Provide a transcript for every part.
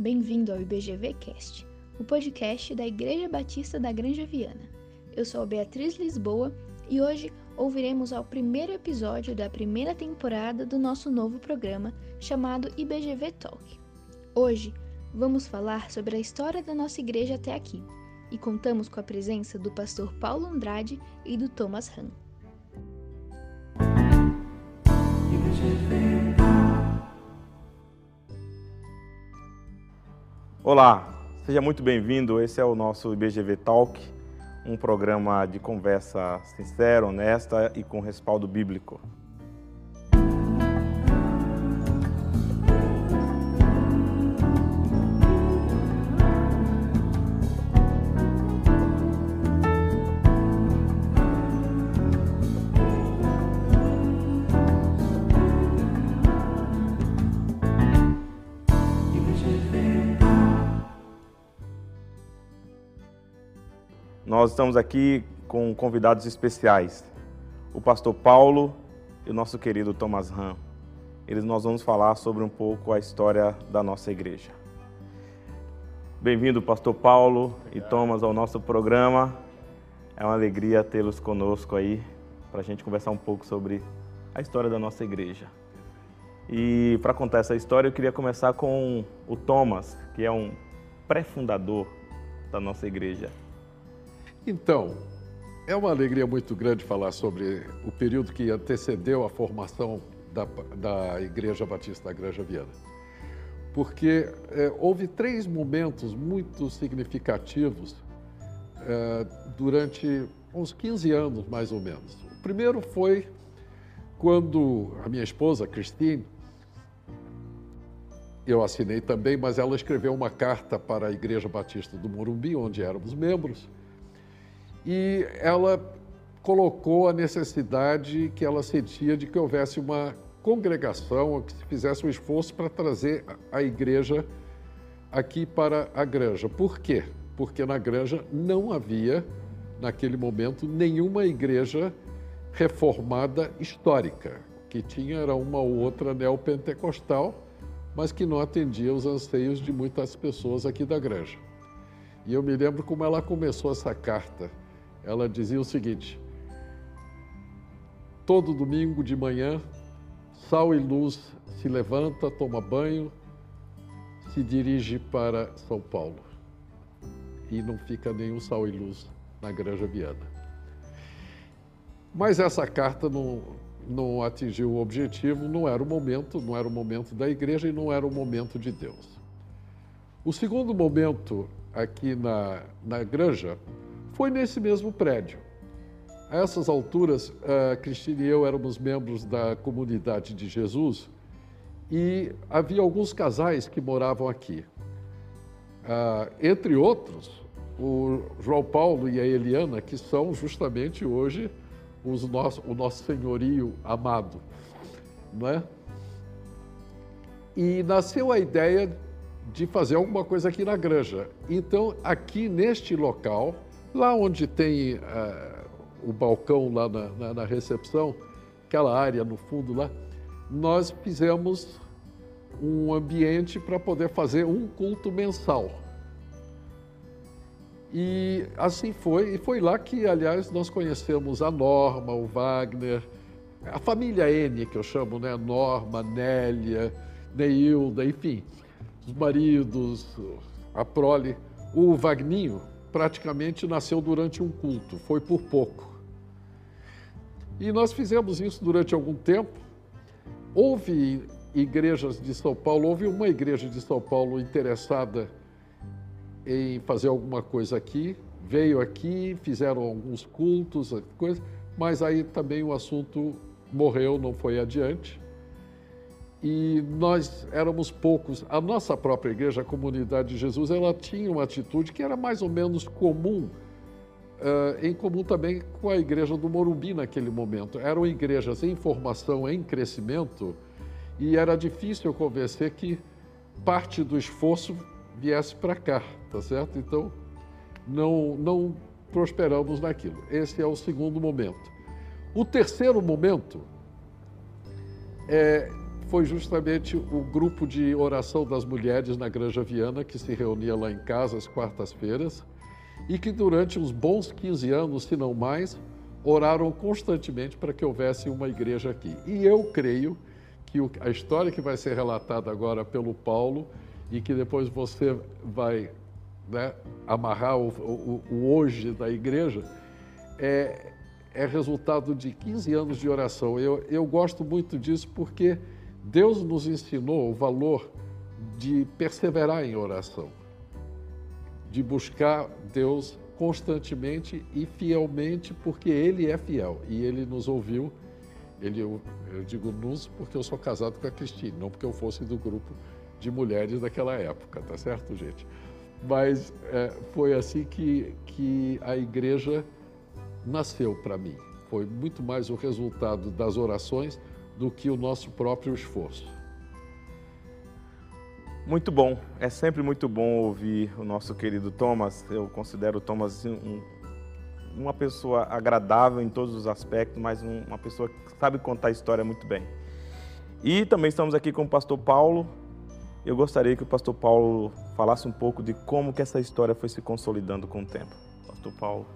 Bem-vindo ao IBGV Cast, o podcast da Igreja Batista da Granja Viana. Eu sou Beatriz Lisboa e hoje ouviremos ao primeiro episódio da primeira temporada do nosso novo programa chamado IBGV Talk. Hoje vamos falar sobre a história da nossa igreja até aqui e contamos com a presença do pastor Paulo Andrade e do Thomas Hahn. Olá, seja muito bem-vindo. Esse é o nosso IBGV Talk, um programa de conversa sincera, honesta e com respaldo bíblico. Nós estamos aqui com convidados especiais, o pastor Paulo e o nosso querido Thomas Ram. Eles nós vamos falar sobre um pouco a história da nossa igreja. Bem-vindo, pastor Paulo e Thomas, ao nosso programa. É uma alegria tê-los conosco aí para a gente conversar um pouco sobre a história da nossa igreja. E para contar essa história, eu queria começar com o Thomas, que é um pré-fundador da nossa igreja. Então, é uma alegria muito grande falar sobre o período que antecedeu a formação da, da Igreja Batista da Granja Viana. Porque é, houve três momentos muito significativos é, durante uns 15 anos, mais ou menos. O primeiro foi quando a minha esposa, Christine, eu assinei também, mas ela escreveu uma carta para a Igreja Batista do Morumbi, onde éramos membros, e ela colocou a necessidade que ela sentia de que houvesse uma congregação, que se fizesse um esforço para trazer a igreja aqui para a granja. Por quê? Porque na granja não havia, naquele momento, nenhuma igreja reformada histórica. Que tinha era uma ou outra neopentecostal, mas que não atendia os anseios de muitas pessoas aqui da granja. E eu me lembro como ela começou essa carta ela dizia o seguinte: todo domingo de manhã, Sal e Luz se levanta, toma banho, se dirige para São Paulo. E não fica nenhum Sal e Luz na Granja Viana. Mas essa carta não, não atingiu o objetivo, não era o momento, não era o momento da igreja e não era o momento de Deus. O segundo momento aqui na, na granja foi nesse mesmo prédio. A essas alturas, a Cristina e eu éramos membros da comunidade de Jesus e havia alguns casais que moravam aqui. Uh, entre outros, o João Paulo e a Eliana, que são justamente hoje os nosso, o nosso senhorio amado. Não é? E nasceu a ideia de fazer alguma coisa aqui na granja. Então, aqui neste local, Lá onde tem uh, o balcão lá na, na, na, recepção, aquela área no fundo lá, nós fizemos um ambiente para poder fazer um culto mensal. E assim foi, e foi lá que, aliás, nós conhecemos a Norma, o Wagner, a família N, que eu chamo, né? Norma, Nélia, Neilda, enfim, os maridos, a prole, o Vagninho, praticamente nasceu durante um culto, foi por pouco. E nós fizemos isso durante algum tempo. Houve igrejas de São Paulo, houve uma igreja de São Paulo interessada em fazer alguma coisa aqui, veio aqui, fizeram alguns cultos, coisas, mas aí também o assunto morreu, não foi adiante e nós éramos poucos. A nossa própria igreja, a comunidade de Jesus, ela tinha uma atitude que era mais ou menos comum, uh, em comum também com a igreja do Morumbi naquele momento. Eram igrejas em formação, em crescimento, e era difícil convencer que parte do esforço viesse para cá, tá certo? Então, não, não prosperamos naquilo. Esse é o segundo momento. O terceiro momento é, foi justamente o grupo de oração das mulheres na Granja Viana, que se reunia lá em casa às quartas-feiras, e que durante uns bons 15 anos, se não mais, oraram constantemente para que houvesse uma igreja aqui. E eu creio que a história que vai ser relatada agora pelo Paulo e que depois você vai né, amarrar o, o, o, hoje da igreja é, é resultado de 15 anos de oração. Eu, eu gosto muito disso porque Deus nos ensinou o valor de perseverar em oração, de buscar Deus constantemente e fielmente, porque Ele é fiel e Ele nos ouviu. Ele, eu, eu digo nos porque eu sou casado com a Cristine, não porque eu fosse do grupo de mulheres daquela época, tá certo, gente? Mas é, foi assim que, que a igreja nasceu para mim. Foi muito mais o resultado das orações do que o nosso próprio esforço. Muito bom, é sempre muito bom ouvir o nosso querido Thomas. Eu considero o Thomas um, uma pessoa agradável em todos os aspectos, mas um, uma pessoa que sabe contar a história muito bem. E também estamos aqui com o pastor Paulo. Eu gostaria que o pastor Paulo falasse um pouco de como que essa história foi se consolidando com o tempo. Pastor Paulo.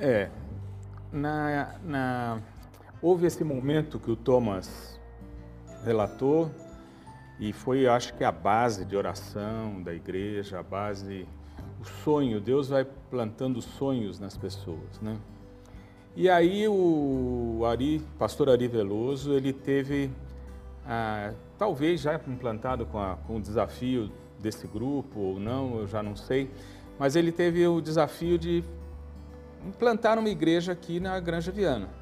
É, na, na, houve esse momento que o Thomas relatou, e foi, acho que, a base de oração da igreja, a base, o sonho. Deus vai plantando sonhos nas pessoas, né? E aí o Ari, pastor Ari Veloso, ele teve, ah, talvez já implantado com, a, com o desafio desse grupo ou não, eu já não sei, mas ele teve o desafio de implantar uma igreja aqui na Granja Viana.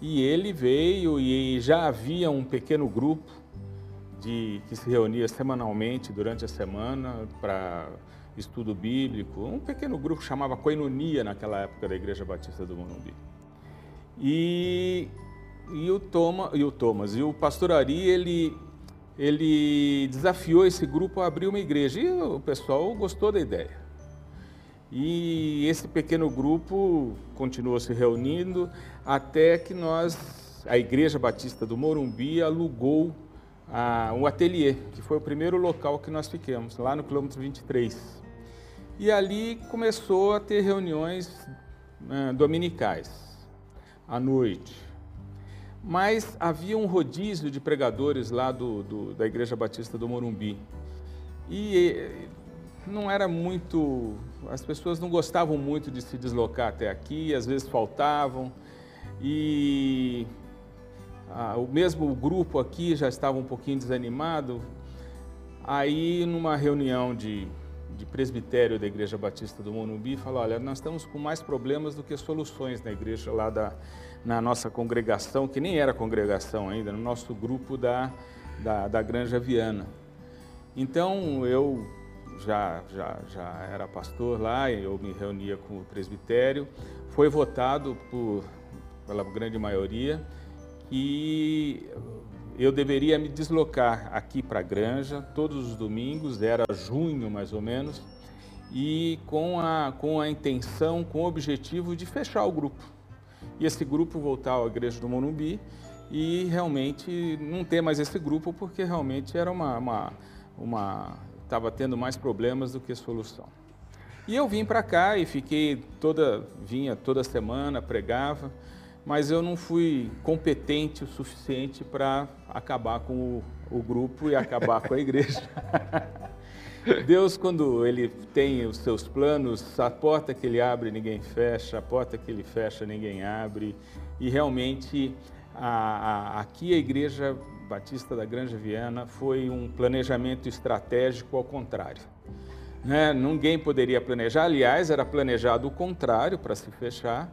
E ele veio e já havia um pequeno grupo de, que se reunia semanalmente durante a semana para estudo bíblico, um pequeno grupo chamava Coinonia naquela época da Igreja Batista do Morumbi. E, e, o, Toma, e o Thomas, e o pastor Ari, ele, ele desafiou esse grupo a abrir uma igreja e o pessoal gostou da ideia. E esse pequeno grupo continuou se reunindo até que nós, a Igreja Batista do Morumbi, alugou ah, um ateliê, que foi o primeiro local que nós ficamos, lá no quilômetro 23. E ali começou a ter reuniões ah, dominicais, à noite. Mas havia um rodízio de pregadores lá do, do, da Igreja Batista do Morumbi. E não era muito. As pessoas não gostavam muito de se deslocar até aqui, às vezes faltavam. E ah, o mesmo grupo aqui já estava um pouquinho desanimado. Aí, numa reunião de, de presbitério da Igreja Batista do Monumbi, falou: Olha, nós estamos com mais problemas do que soluções na igreja lá da, na nossa congregação, que nem era congregação ainda, no nosso grupo da, da, da Granja Viana. Então, eu já, já, já era pastor lá, eu me reunia com o presbitério. Foi votado por, pela grande maioria e eu deveria me deslocar aqui para a Granja todos os domingos, era junho mais ou menos, e com a, com a intenção, com o objetivo de fechar o grupo. E esse grupo voltar à Igreja do Monumbi e realmente não ter mais esse grupo, porque realmente era uma. uma, uma estava tendo mais problemas do que solução. E eu vim para cá e fiquei toda, vinha toda semana, pregava mas eu não fui competente o suficiente para acabar com o, o, grupo e acabar com a igreja. Deus, quando Ele tem os seus planos, a porta que Ele abre, ninguém fecha, a porta que Ele fecha, ninguém abre. E realmente, a, a, aqui a Igreja Batista da Granja Viana foi um planejamento estratégico ao contrário. Né? Ninguém poderia planejar, aliás, era planejado o contrário para se fechar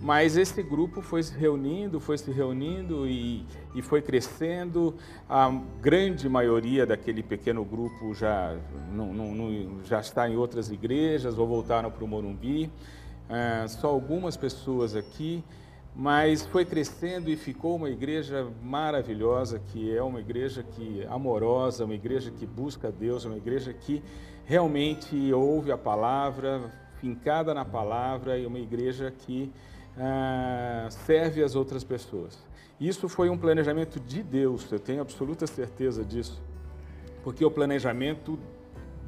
mas esse grupo foi se reunindo, foi se reunindo e, e foi crescendo. A grande maioria daquele pequeno grupo já, não, não, já está em outras igrejas ou voltaram para o Morumbi. É, só algumas pessoas aqui, mas foi crescendo e ficou uma igreja maravilhosa, que é uma igreja que amorosa, uma igreja que busca Deus, uma igreja que realmente ouve a palavra, fincada na palavra, e uma igreja que ah, serve as outras pessoas. Isso foi um planejamento de Deus, eu tenho absoluta certeza disso, porque o planejamento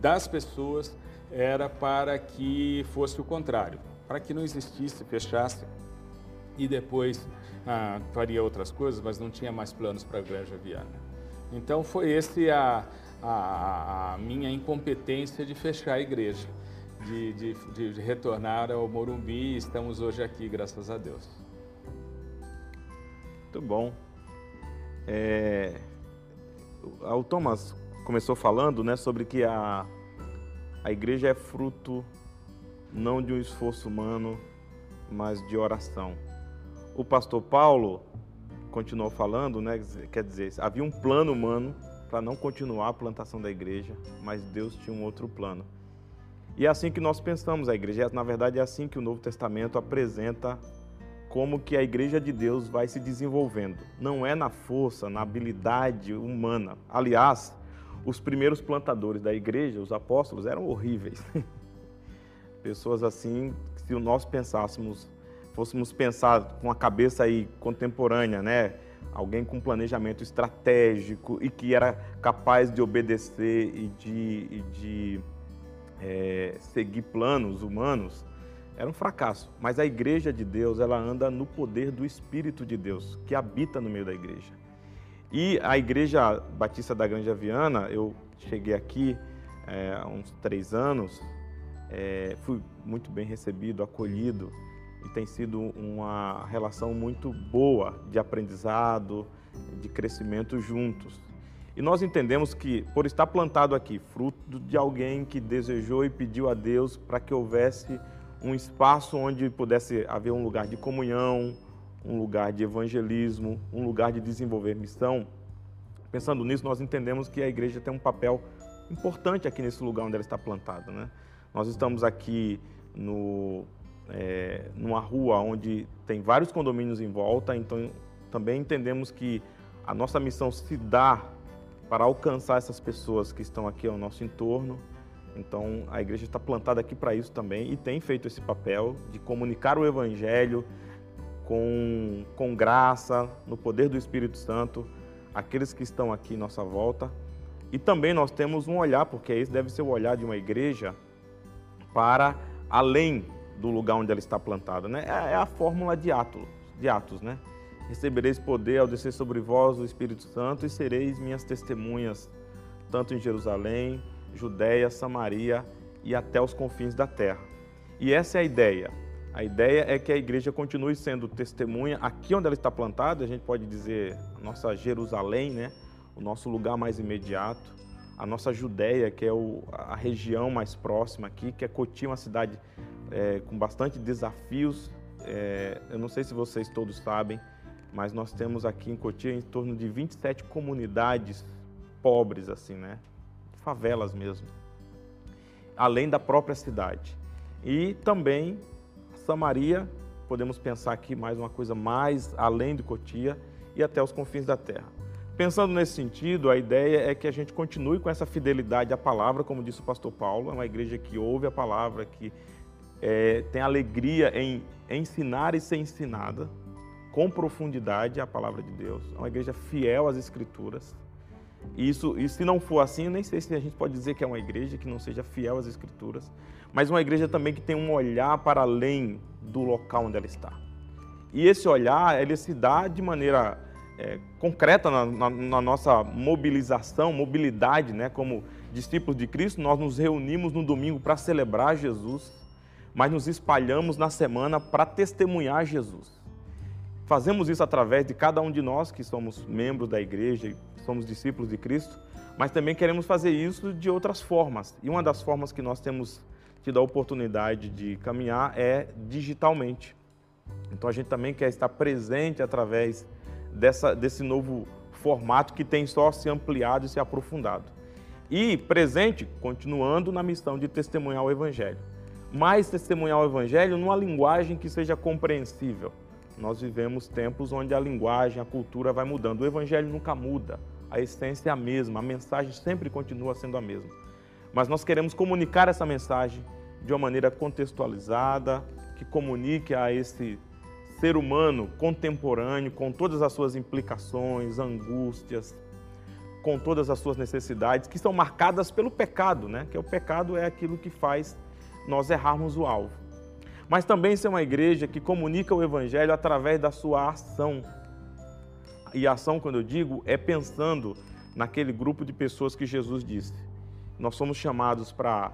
das pessoas era para que fosse o contrário, para que não existisse, fechasse e depois ah, faria outras coisas, mas não tinha mais planos para a Granja Viana. Então foi esse a, a, a, minha incompetência de fechar a igreja, de, de, de retornar ao Morumbi e estamos hoje aqui, graças a Deus. Muito bom. É, o Thomas começou falando né, sobre que a, a igreja é fruto não de um esforço humano, mas de oração. O pastor Paulo continuou falando, né, quer dizer, havia um plano humano para não continuar a plantação da igreja, mas Deus tinha um outro plano. E é assim que nós pensamos a igreja. Na verdade, é assim que o Novo Testamento apresenta como que a igreja de Deus vai se desenvolvendo. Não é na força, na habilidade humana. Aliás, os primeiros plantadores da igreja, os apóstolos, eram horríveis. Pessoas assim, se nós pensássemos, fôssemos pensar com a cabeça aí contemporânea, né? Alguém com planejamento estratégico e que era capaz de obedecer e de, e de é, seguir planos humanos, era um fracasso. Mas a igreja de Deus, ela anda no poder do Espírito de Deus, que habita no meio da igreja. E a Igreja Batista da Grande Viana, eu cheguei aqui é, há uns três anos, é, fui muito bem recebido, acolhido, e tem sido uma relação muito boa de aprendizado, de crescimento juntos. E nós entendemos que, por estar plantado aqui, fruto de alguém que desejou e pediu a Deus para que houvesse um espaço onde pudesse haver um lugar de comunhão, um lugar de evangelismo, um lugar de desenvolver missão. Pensando nisso, nós entendemos que a igreja tem um papel importante aqui nesse lugar onde ela está plantada. Né? Nós estamos aqui no, é, numa rua onde tem vários condomínios em volta, então também entendemos que a nossa missão se dá para alcançar essas pessoas que estão aqui ao nosso entorno. Então a igreja está plantada aqui para isso também e tem feito esse papel de comunicar o evangelho, com, com graça, no poder do Espírito Santo, aqueles que estão aqui em nossa volta. E também nós temos um olhar, porque esse deve ser o olhar de uma igreja para além do lugar onde ela está plantada. Né? É, é a fórmula de Atos, de Atos né? Recebereis poder ao descer sobre vós o Espírito Santo e sereis minhas testemunhas, tanto em Jerusalém, Judéia, Samaria e até os confins da terra. E essa é a ideia. A ideia é que a igreja continue sendo testemunha aqui onde ela está plantada, a gente pode dizer nossa Jerusalém, né? o nosso lugar mais imediato, a nossa Judéia, que é o, a região mais próxima aqui, que é Cotia, uma cidade é, com bastante desafios. É, eu não sei se vocês todos sabem, mas nós temos aqui em Cotia em torno de 27 comunidades pobres, assim, né? Favelas mesmo. Além da própria cidade. E também Samaria, podemos pensar aqui mais uma coisa mais além de Cotia e até os confins da terra. Pensando nesse sentido, a ideia é que a gente continue com essa fidelidade à palavra, como disse o pastor Paulo, é uma igreja que ouve a palavra, que é, tem alegria em ensinar e ser ensinada com profundidade a palavra de Deus. É uma igreja fiel às escrituras. E, isso, e se não for assim, eu nem sei se a gente pode dizer que é uma igreja que não seja fiel às escrituras mas uma igreja também que tem um olhar para além do local onde ela está. E esse olhar, ele se dá de maneira é, concreta na, na, na, nossa mobilização, mobilidade, né? Como discípulos de Cristo, nós nos reunimos no domingo para celebrar Jesus, mas nos espalhamos na semana para testemunhar Jesus. Fazemos isso através de cada um de nós que somos membros da igreja e somos discípulos de Cristo, mas também queremos fazer isso de outras formas. E uma das formas que nós temos tido a oportunidade de caminhar é digitalmente. Então a gente também quer estar presente através dessa, desse novo formato que tem só se ampliado e se aprofundado. E presente, continuando na missão de testemunhar o Evangelho. Mas testemunhar o Evangelho numa linguagem que seja compreensível. Nós vivemos tempos onde a linguagem, a cultura vai mudando. O Evangelho nunca muda, a essência é a mesma, a mensagem sempre continua sendo a mesma mas nós queremos comunicar essa mensagem de uma maneira contextualizada, que comunique a esse ser humano contemporâneo, com todas as suas implicações, angústias, com todas as suas necessidades, que são marcadas pelo pecado, né? Que o pecado é aquilo que faz nós errarmos o alvo. Mas também ser uma igreja que comunica o evangelho através da sua ação. E ação, quando eu digo, é pensando naquele grupo de pessoas que Jesus disse. Nós somos chamados para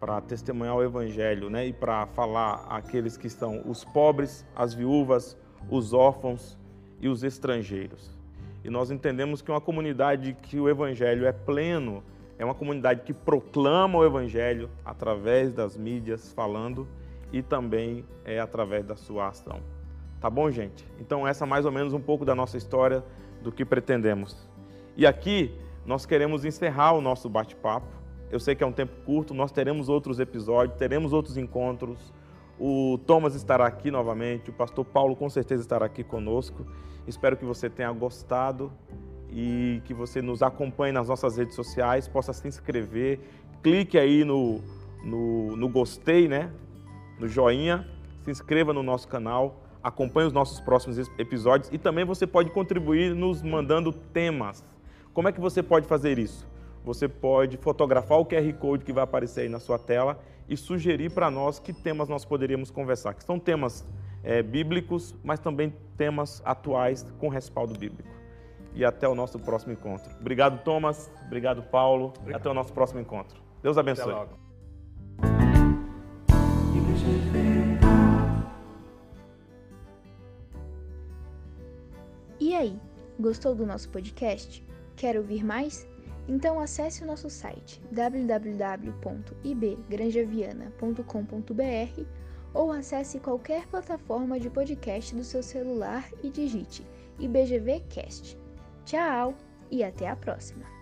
para testemunhar o evangelho, né, e para falar àqueles que são os pobres, as viúvas, os órfãos e os estrangeiros. E nós entendemos que uma comunidade que o evangelho é pleno é uma comunidade que proclama o evangelho através das mídias falando e também é através da sua ação. Tá bom, gente? Então essa é mais ou menos um pouco da nossa história do que pretendemos. E aqui nós queremos encerrar o nosso bate-papo eu sei que é um tempo curto, nós teremos outros episódios, teremos outros encontros. O Thomas estará aqui novamente, o pastor Paulo com certeza estará aqui conosco. Espero que você tenha gostado e que você nos acompanhe nas nossas redes sociais, possa se inscrever, clique aí no, no, no gostei, né? no joinha, se inscreva no nosso canal, acompanhe os nossos próximos episódios e também você pode contribuir nos mandando temas. Como é que você pode fazer isso? você pode fotografar o QR Code que vai aparecer aí na sua tela e sugerir para nós que temas nós poderíamos conversar, que são temas é, bíblicos, mas também temas atuais com respaldo bíblico. E até o nosso próximo encontro. Obrigado, Thomas. Obrigado, Paulo. Obrigado. Até o nosso próximo encontro. Deus abençoe. E aí, gostou do nosso podcast? Quer ouvir mais? Então acesse o nosso site www.ibgranjaviana.com.br ou acesse qualquer plataforma de podcast do seu celular e digite IBGVcast. Tchau e até a próxima!